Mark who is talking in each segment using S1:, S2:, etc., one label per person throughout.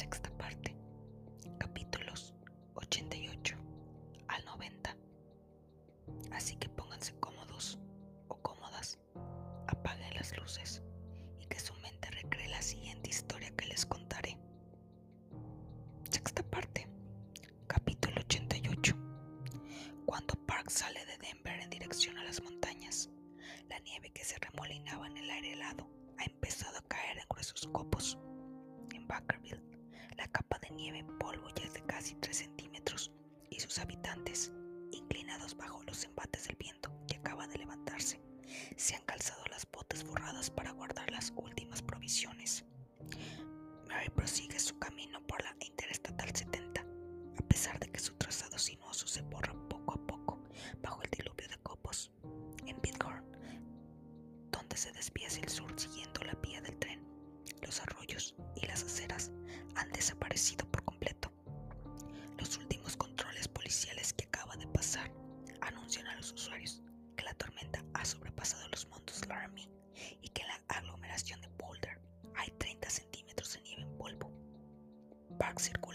S1: Sexta parte. Capítulos 88 al 90. Así que pónganse cómodos o cómodas. Apaguen las luces y que su mente recree la siguiente historia que les contaré. Sexta parte. Capítulo 88. Cuando Park sale de Denver en dirección a las montañas, la nieve que se remolinaba en el aire helado ha empezado a caer en gruesos copos nieve en polvo ya de casi 3 centímetros y sus habitantes, inclinados bajo los embates del viento que acaba de levantarse, se han calzado las botas forradas para guardar las últimas provisiones. Mary prosigue su camino por la Interestatal 70, a pesar de que su trazado sinuoso se borra poco a poco bajo el diluvio de copos. En Bighorn, donde se desvía hacia el sur siguiendo la vía del tren, los arroyos y las aceras han desaparecido Park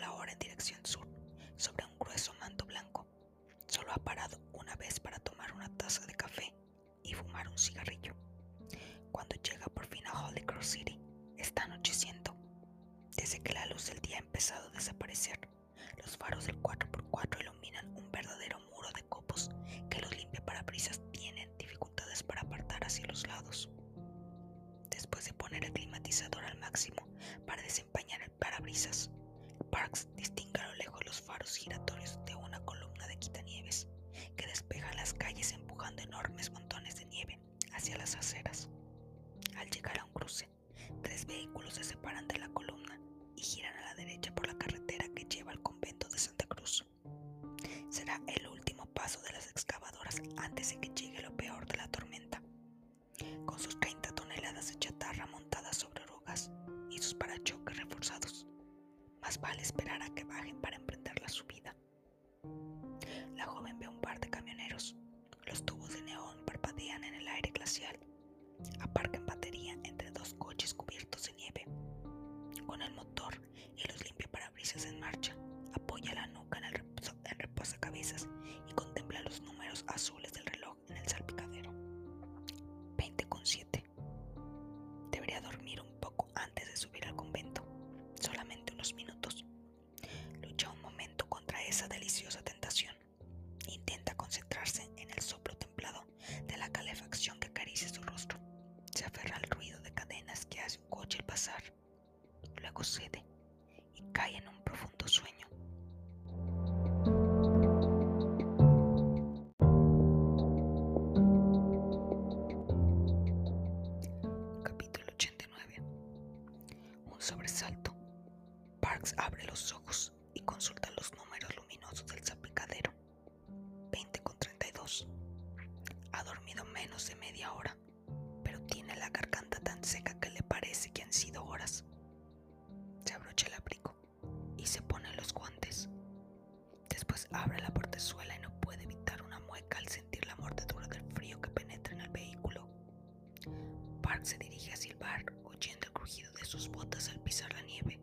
S1: se dirige hacia el bar, oyendo el crujido de sus botas al pisar la nieve.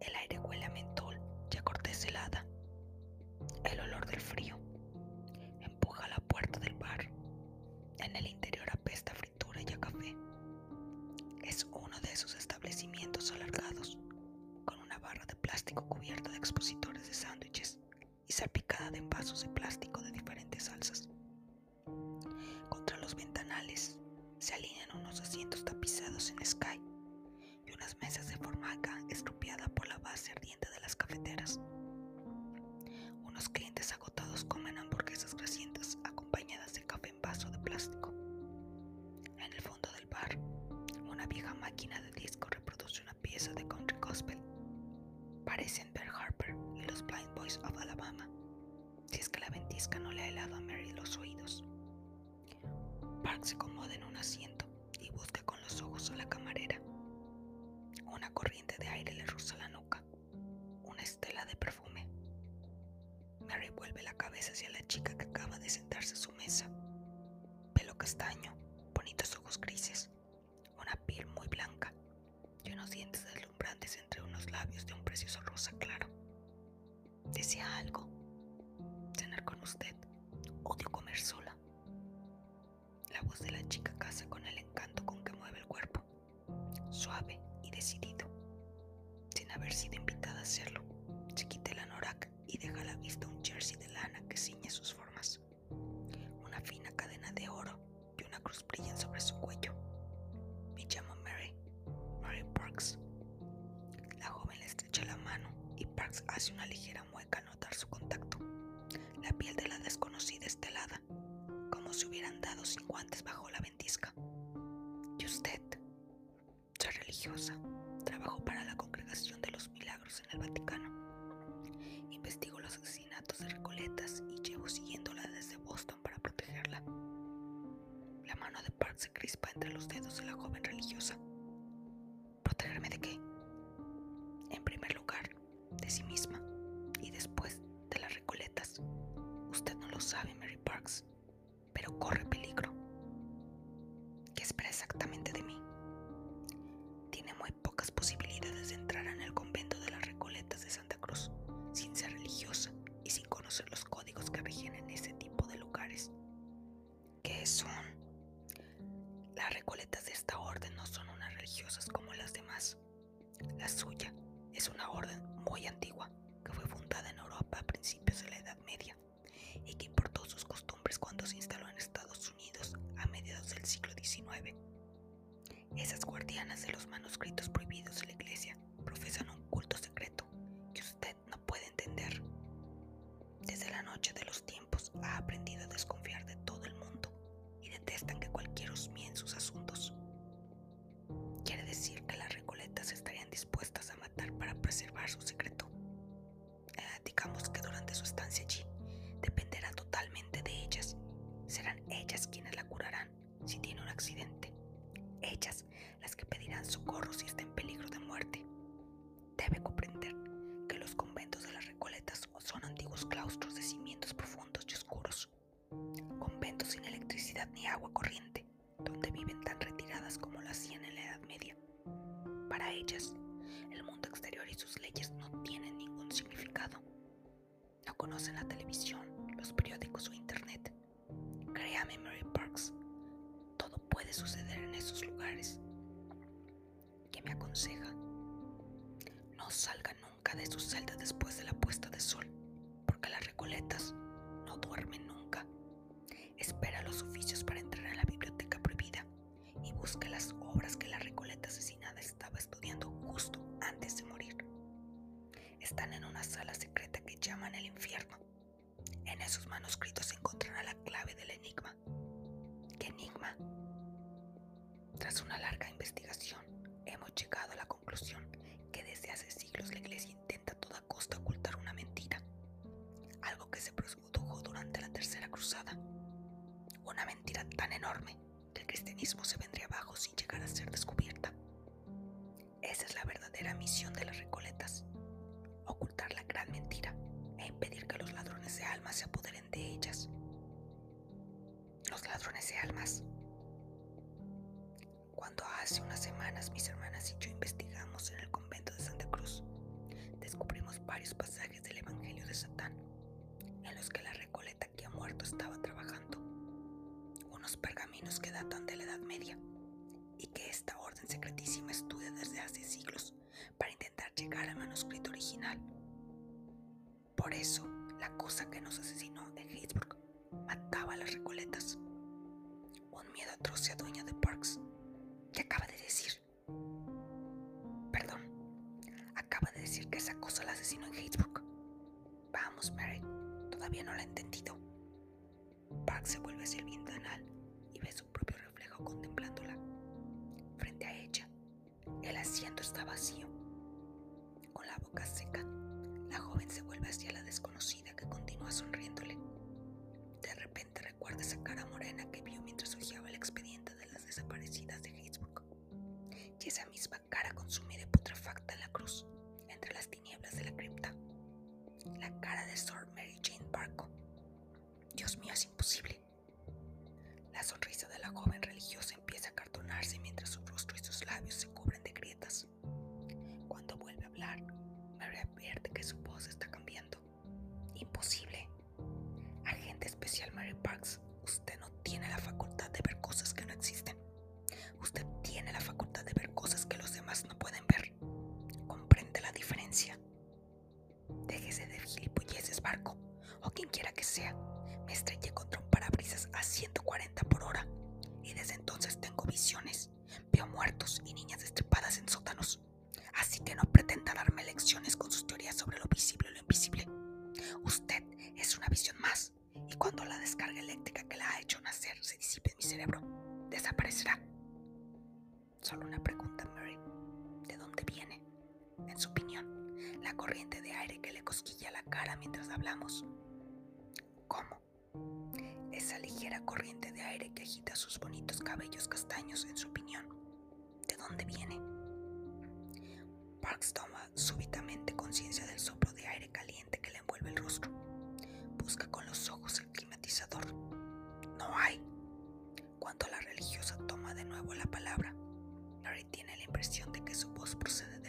S1: El aire huele a mentol y a corteza helada. El olor del frío. Empuja la puerta del bar. En el interior apesta fritura y a café. Es uno de esos establecimientos alargados, con una barra de plástico cubierta de expositores de sándwiches y salpicada de envasos de plástico de diferentes salsas. Contra los ventanales se alinean unos asientos tapizados en sky y unas mesas de formaca estropeada por la base ardiente de las cafeteras. Unos clientes agotados comen hamburguesas grasientas acompañadas de café en vaso de plástico. En el fondo del bar, una vieja máquina de disco reproduce una pieza de country gospel. Parecen Bert Harper y los Blind Boys of Alabama, si es que la ventisca no le ha helado a Mary los oídos. Se acomoda en un asiento y busca con los ojos a la camarera. Una corriente de aire le roza la nuca, una estela de perfume. Mary vuelve la cabeza hacia la chica que acaba de sentarse a su mesa. Pelo castaño, De la chica casa con el encanto con que mueve el cuerpo, suave y decidido. Sin haber sido invitada a hacerlo, se quita el anorak y deja a la vista un jersey de lana como si hubieran dado sin guantes bajo la ventisca. ¿Y usted? Soy religiosa. Trabajo para la Congregación de los Milagros en el Vaticano. Investigo los asesinatos de Recoletas y llevo siguiéndola desde Boston para protegerla. La mano de Park se crispa entre los dedos de la joven religiosa. ¿Qué espera de los manuscritos prohibidos de la Iglesia profesan un culto secreto que usted no puede entender. Desde la noche de los tiempos ha aprendido a desconfiar de todo el mundo y detestan que cualquiera osmie en sus asuntos. Quiere decir que las recoletas estarían dispuestas a matar para preservar su secreto. Eh, digamos que durante su estancia allí dependerá totalmente de ellas. Serán ellas quienes la curarán si tiene un accidente. Ellas las que pedirán socorro si está en peligro de muerte. Debe comprender que los conventos de las Recoletas son antiguos claustros de cimientos profundos y oscuros. Conventos sin electricidad ni agua corriente, donde viven tan retiradas como lo hacían en la Edad Media. Para ellas, el mundo exterior y sus leyes no tienen ningún significado. No conocen la televisión, los periódicos o internet. Créame, Mary Parks, todo puede suceder en esos lugares. ¿Qué me aconseja? No salga nunca de su celda después de la puesta de sol, porque las recoletas no duermen nunca. Espera los oficios para entrar a la biblioteca prohibida y busque las obras que la recoleta asesinada estaba estudiando justo antes de morir. Están en una sala secreta que llaman el infierno. En esos manuscritos se encontrará la clave del enigma. ¿Qué enigma? Tras una larga investigación, hemos llegado a la conclusión que desde hace siglos la Iglesia intenta a toda costa ocultar una mentira, algo que se produjo durante la Tercera Cruzada. Una mentira tan enorme que el cristianismo se vendría abajo sin llegar a ser descubierta. Esa es la verdadera misión de las recoletas, ocultar la gran mentira e impedir que los ladrones de almas se apoderen de ellas. Los ladrones de almas hace unas semanas mis hermanas y yo investigamos en el convento de Santa Cruz, descubrimos varios pasajes del Evangelio de Satán, en los que la recoleta que ha muerto estaba trabajando, unos pergaminos que datan de la Edad Media y que esta orden secretísima estudia desde hace siglos para intentar llegar al manuscrito original. Por eso, la cosa que nos asesinó en Hatesburg mataba a las recoletas. Un miedo atroz se adueña de Parks ¿Qué acaba de decir? Perdón, acaba de decir que esa cosa la asesinó en Hatesburg. Vamos, Mary, todavía no la he entendido. Park se vuelve hacia el ventanal y ve su propio reflejo contemplándola. Frente a ella, el asiento está vacío. Con la boca seca, la joven se vuelve hacia la desconocida que continúa sonriéndole. Es imposible. Corriente de aire que le cosquilla la cara mientras hablamos. ¿Cómo? Esa ligera corriente de aire que agita sus bonitos cabellos castaños, en su opinión. ¿De dónde viene? Parks toma súbitamente conciencia del soplo de aire caliente que le envuelve el rostro. Busca con los ojos el climatizador. No hay. Cuando la religiosa toma de nuevo la palabra, Larry tiene la impresión de que su voz procede del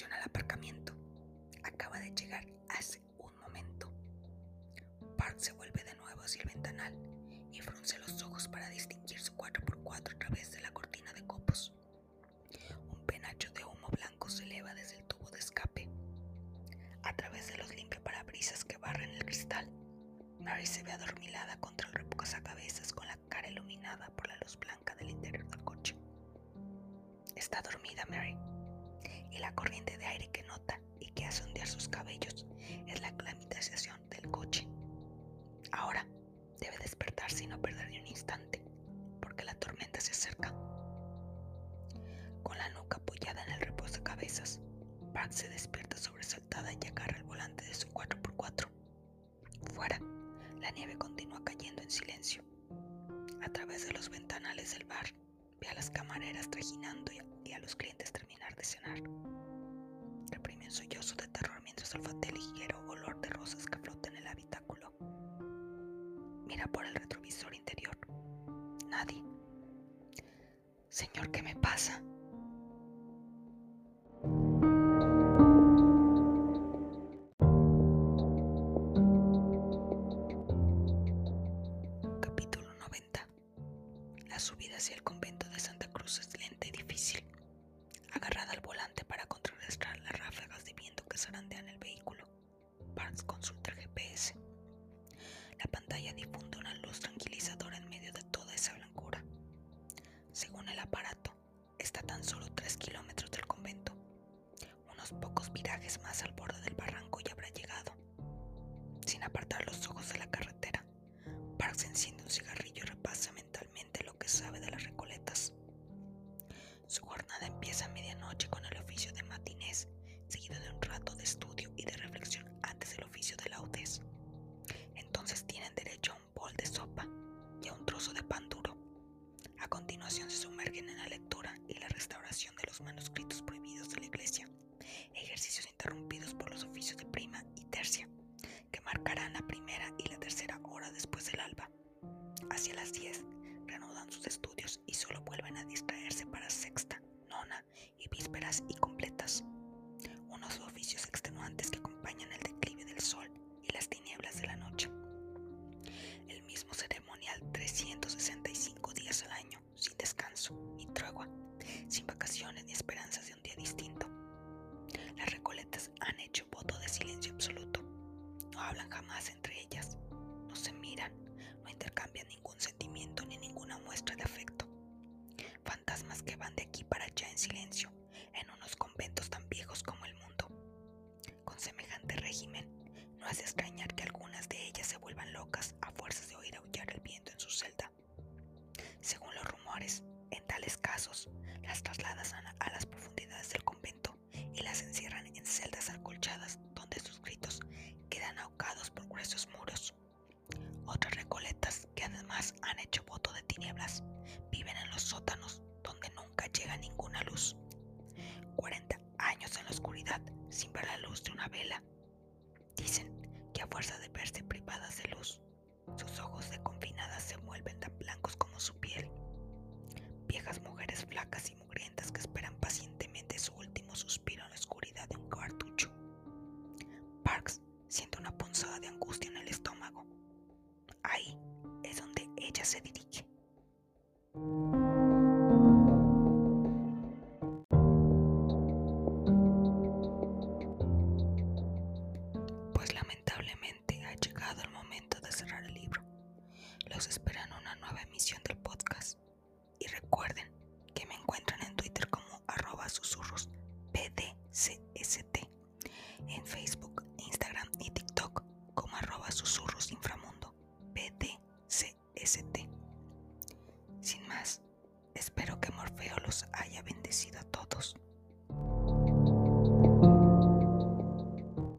S1: al aparcamiento. Acaba de llegar hace un momento. Park se vuelve de nuevo hacia el ventanal y frunce los ojos para distinguir su 4x4 a través de la cortina de copos. Un penacho de humo blanco se eleva desde el tubo de escape. A través de los limpiaparabrisas que barren el cristal, Mary se ve adormilada contra el cabezas con la cara iluminada por la luz blanca del interior del coche. Está dormida Mary, y la corriente de aire que nota y que hace ondear sus cabellos es la climatización del coche. Ahora debe despertarse y perder ni un instante, porque la tormenta se acerca. Con la nuca apoyada en el reposo de cabezas, Park se despierta sobresaltada y agarra el volante de su 4x4. Fuera, la nieve continúa cayendo en silencio. A través de los ventanales del bar, ve a las camareras trajinando y a, los clientes Reprime un sollozo de terror mientras olfatea el ligero olor de rosas que flota en el habitáculo. Mira por el retrovisor interior. Nadie. Señor, ¿qué me pasa? Más hace extrañar que algunas de ellas se vuelvan locas a fuerzas de oír aullar el viento en su celda. Según los rumores, en tales casos, las trasladas a las profundidades del convento y las encierran en celdas acolchadas donde sus gritos quedan ahogados por gruesos muros. Otras recoletas que además han hecho voto de tinieblas viven en los sótanos donde nunca llega ninguna luz. 40 años en la oscuridad sin ver la luz de una vela. Dicen fuerza de verse privadas de luz, sus ojos de confinadas se vuelven tan blancos como su piel. Viejas mujeres flacas y mugrientas que esperan pacientemente